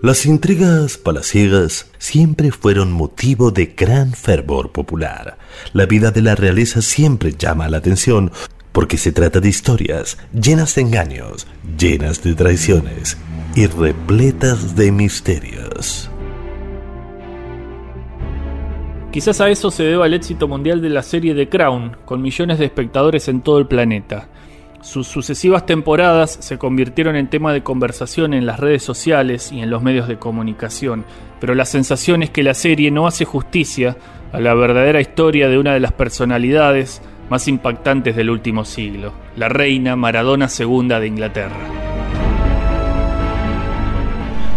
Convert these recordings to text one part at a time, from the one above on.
Las intrigas palaciegas siempre fueron motivo de gran fervor popular. La vida de la realeza siempre llama la atención porque se trata de historias llenas de engaños, llenas de traiciones y repletas de misterios. Quizás a eso se deba el éxito mundial de la serie The Crown, con millones de espectadores en todo el planeta. Sus sucesivas temporadas se convirtieron en tema de conversación en las redes sociales y en los medios de comunicación, pero la sensación es que la serie no hace justicia a la verdadera historia de una de las personalidades más impactantes del último siglo, la reina Maradona II de Inglaterra.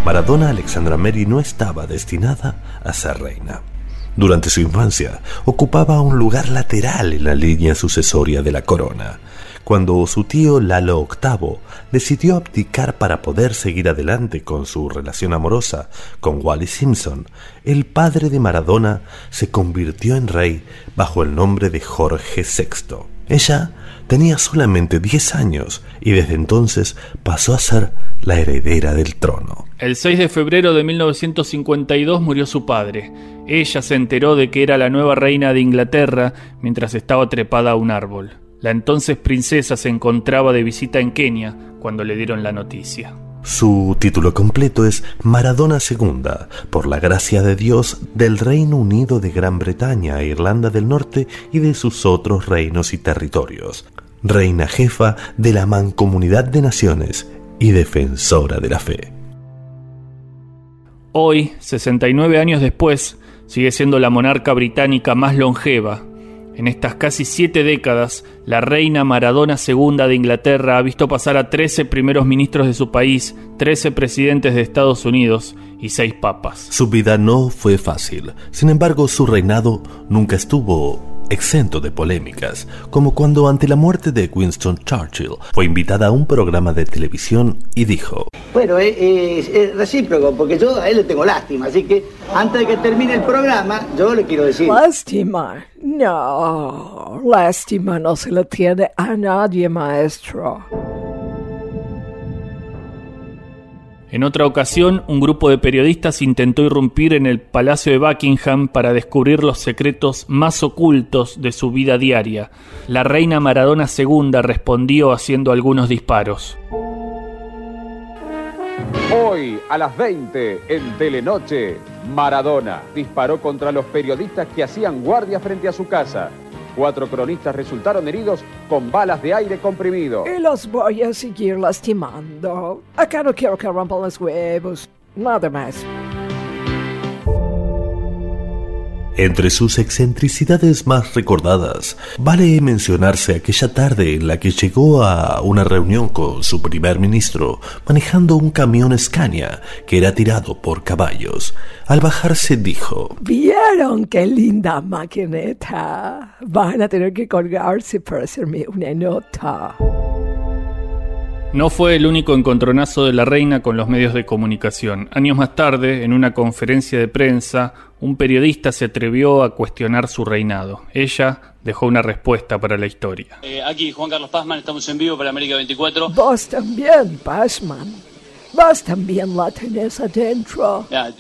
Maradona Alexandra Mary no estaba destinada a ser reina. Durante su infancia ocupaba un lugar lateral en la línea sucesoria de la corona cuando su tío Lalo VIII decidió abdicar para poder seguir adelante con su relación amorosa con Wally Simpson, el padre de Maradona se convirtió en rey bajo el nombre de Jorge VI. Ella tenía solamente 10 años y desde entonces pasó a ser la heredera del trono. El 6 de febrero de 1952 murió su padre. Ella se enteró de que era la nueva reina de Inglaterra mientras estaba trepada a un árbol. La entonces princesa se encontraba de visita en Kenia cuando le dieron la noticia. Su título completo es Maradona II, por la gracia de Dios del Reino Unido de Gran Bretaña e Irlanda del Norte y de sus otros reinos y territorios. Reina jefa de la Mancomunidad de Naciones y defensora de la fe. Hoy, 69 años después, sigue siendo la monarca británica más longeva en estas casi siete décadas, la reina Maradona II de Inglaterra ha visto pasar a 13 primeros ministros de su país, 13 presidentes de Estados Unidos y 6 papas. Su vida no fue fácil, sin embargo su reinado nunca estuvo exento de polémicas, como cuando ante la muerte de Winston Churchill fue invitada a un programa de televisión y dijo, Bueno, es, recíproco, porque yo a él le tengo lástima, así que antes de que termine el programa, yo le quiero decir... Lástima, no, lástima no se le tiene a nadie, maestro. En otra ocasión, un grupo de periodistas intentó irrumpir en el Palacio de Buckingham para descubrir los secretos más ocultos de su vida diaria. La reina Maradona II respondió haciendo algunos disparos. Hoy a las 20 en Telenoche, Maradona disparó contra los periodistas que hacían guardia frente a su casa. Cuatro cronistas resultaron heridos con balas de aire comprimido. Y los voy a seguir lastimando. Acá no quiero que rompan los huevos. Nada más. Entre sus excentricidades más recordadas, vale mencionarse aquella tarde en la que llegó a una reunión con su primer ministro manejando un camión Scania que era tirado por caballos. Al bajarse dijo, ¿Vieron qué linda maquineta? Van a tener que colgarse para hacerme una nota. No fue el único encontronazo de la reina con los medios de comunicación. Años más tarde, en una conferencia de prensa, un periodista se atrevió a cuestionar su reinado. Ella dejó una respuesta para la historia. Eh, aquí, Juan Carlos Pazman, estamos en vivo para América 24. Vos también, Pazman. Vos también la tenés adentro. La,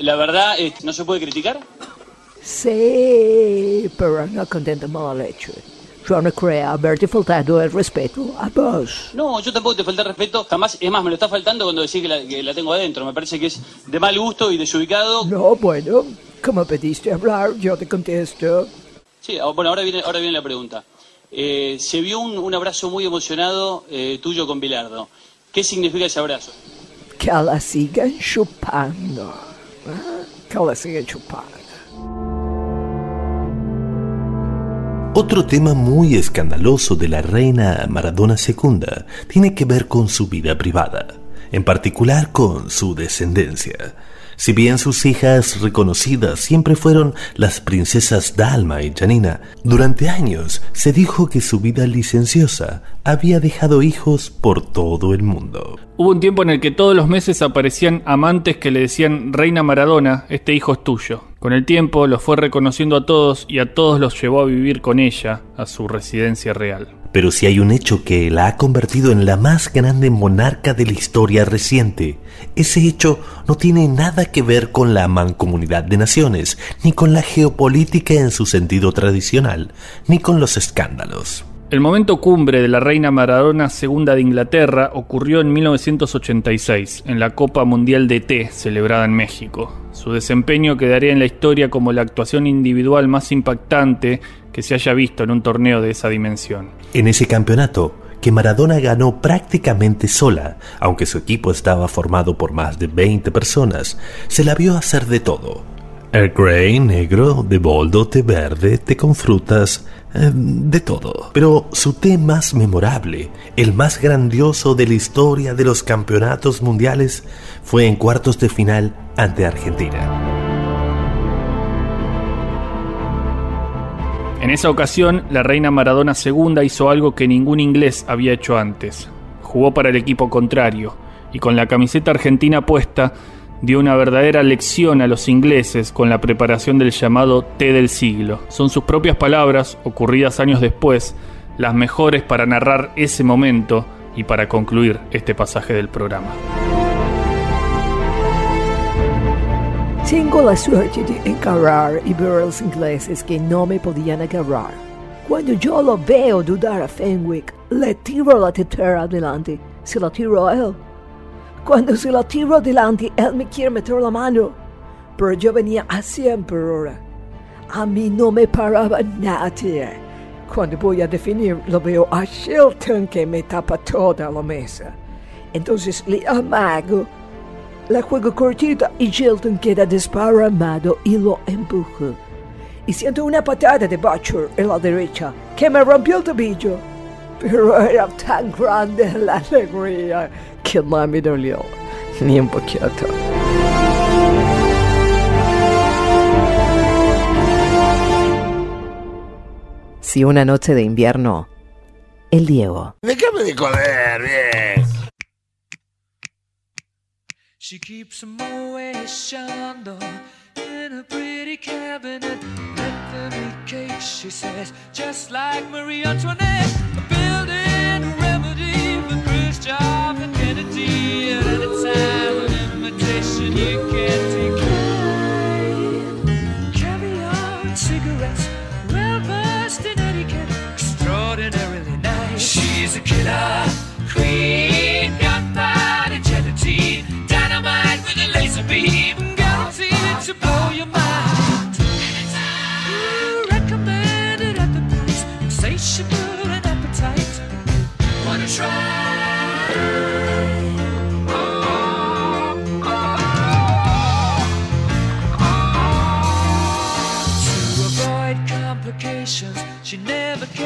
la, verdad, es, ¿no se puede criticar? Sí, pero no con tanta mala leche. Yo no creo haberte faltado el respeto a vos. No, yo tampoco te falté el respeto, jamás. Es más, me lo está faltando cuando decís que la, tengo adentro. Me parece que es de mal gusto y desubicado. No, bueno, como pediste hablar, yo te contesto. Sí, ah, bueno, ahora viene, ahora viene la pregunta. Eh, se vio un, abrazo muy emocionado eh, tuyo con Bilardo. ¿Qué significa ese abrazo? Que la sigan chupando. ¿eh? Que la sigan chupando. Otro tema muy escandaloso de la reina Maradona II tiene que ver con su vida privada, en particular con su descendencia. Si bien sus hijas reconocidas siempre fueron las princesas Dalma y Janina, durante años se dijo que su vida licenciosa había dejado hijos por todo el mundo. Hubo un tiempo en el que todos los meses aparecían amantes que le decían Reina Maradona, este hijo es tuyo. Con el tiempo los fue reconociendo a todos y a todos los llevó a vivir con ella a su residencia real. Pero si hay un hecho que la ha convertido en la más grande monarca de la historia reciente, ese hecho no tiene nada que ver con la mancomunidad de naciones, ni con la geopolítica en su sentido tradicional, ni con los escándalos. El momento cumbre de la reina Maradona II de Inglaterra ocurrió en 1986, en la Copa Mundial de Té, celebrada en México. Su desempeño quedaría en la historia como la actuación individual más impactante que se haya visto en un torneo de esa dimensión. En ese campeonato, que Maradona ganó prácticamente sola, aunque su equipo estaba formado por más de 20 personas, se la vio hacer de todo. El grey, negro, de boldo, té verde, té con frutas, de todo. Pero su té más memorable, el más grandioso de la historia de los campeonatos mundiales, fue en cuartos de final ante Argentina. En esa ocasión, la reina Maradona II hizo algo que ningún inglés había hecho antes. Jugó para el equipo contrario y con la camiseta argentina puesta dio una verdadera lección a los ingleses con la preparación del llamado té del siglo. Son sus propias palabras, ocurridas años después, las mejores para narrar ese momento y para concluir este pasaje del programa. Tengo la suerte de encarar los ingleses que no me podían agarrar. Cuando yo lo veo dudar a Fenwick, le tiro la tetera adelante, se la tiro a él. Cuando se la tiro adelante, él me quiere meter la mano, pero yo venía a 100 por hora. A mí no me paraba nadie. Cuando voy a definir, lo veo a Shelton que me tapa toda la mesa. Entonces le amago la juego cortita y Shelton queda desparramado y lo empujo. Y siento una patada de Butcher en la derecha que me rompió el tobillo. Pero era tan grande la alegría que no me dolió ni un poquito. Si una noche de invierno, el Diego. Déjame de joder, bien. She keeps a Moet Chandon in a pretty cabinet. Let them eat cake, she says, just like Marie Antoinette. Khrushchev and Kennedy. At any time, an imitation you can't decline. Caviar cigarettes, well versed in etiquette, extraordinarily nice. She's a killer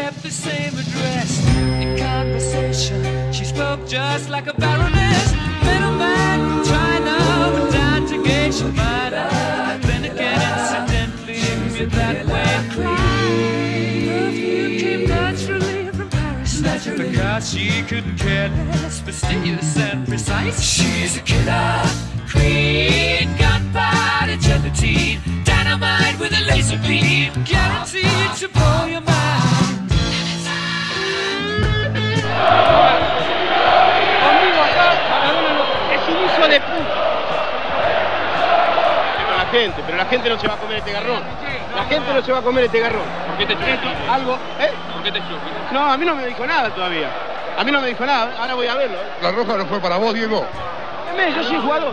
kept the same address. In conversation, she spoke just like a baroness. Middleman China, but down to geisha minor. Then again, incidentally, with that way Perfume came naturally from Paris. Because she couldn't care less, fastidious and precise. She's a killer queen, gunpowder gelatine, dynamite with a laser beam, guaranteed to blow your mind. Gente, pero la gente no se va a comer este garrón. La gente no se va a comer este garrón. ¿Por qué te Esto, algo, ¿eh? ¿Por qué te No, a mí no me dijo nada todavía. A mí no me dijo nada, ahora voy a verlo. ¿eh? La roja no fue para vos, Diego. Yo soy jugador.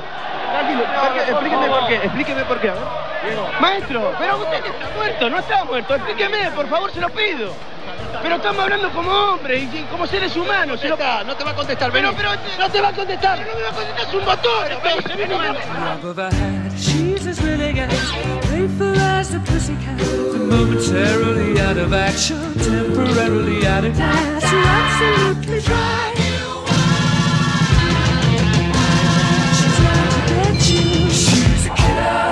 Tranquilo, ¿por qué? explíqueme por qué, explíqueme por qué. a ver. Maestro, pero usted que está muerto, no está muerto, explíqueme, por favor, se lo pido. Pero estamos hablando como hombres y como seres humanos. lo- no te va a contestar, Pero, pero, no te va a contestar, no me va a contestar, es un botón. As willing as playful as a pussycat. Momentarily out of action, temporarily out of gas. You're absolutely dry. She's out to get you. She's a killer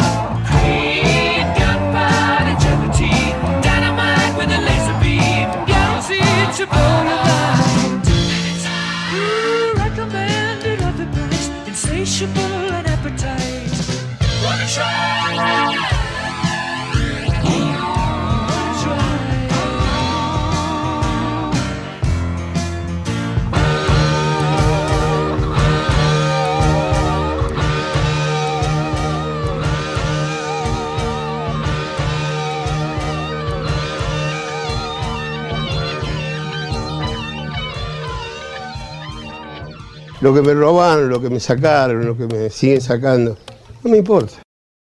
gunpowder dynamite with a laser beam, to lo que me robaron, lo que me sacaron, lo que me siguen sacando. No me importa.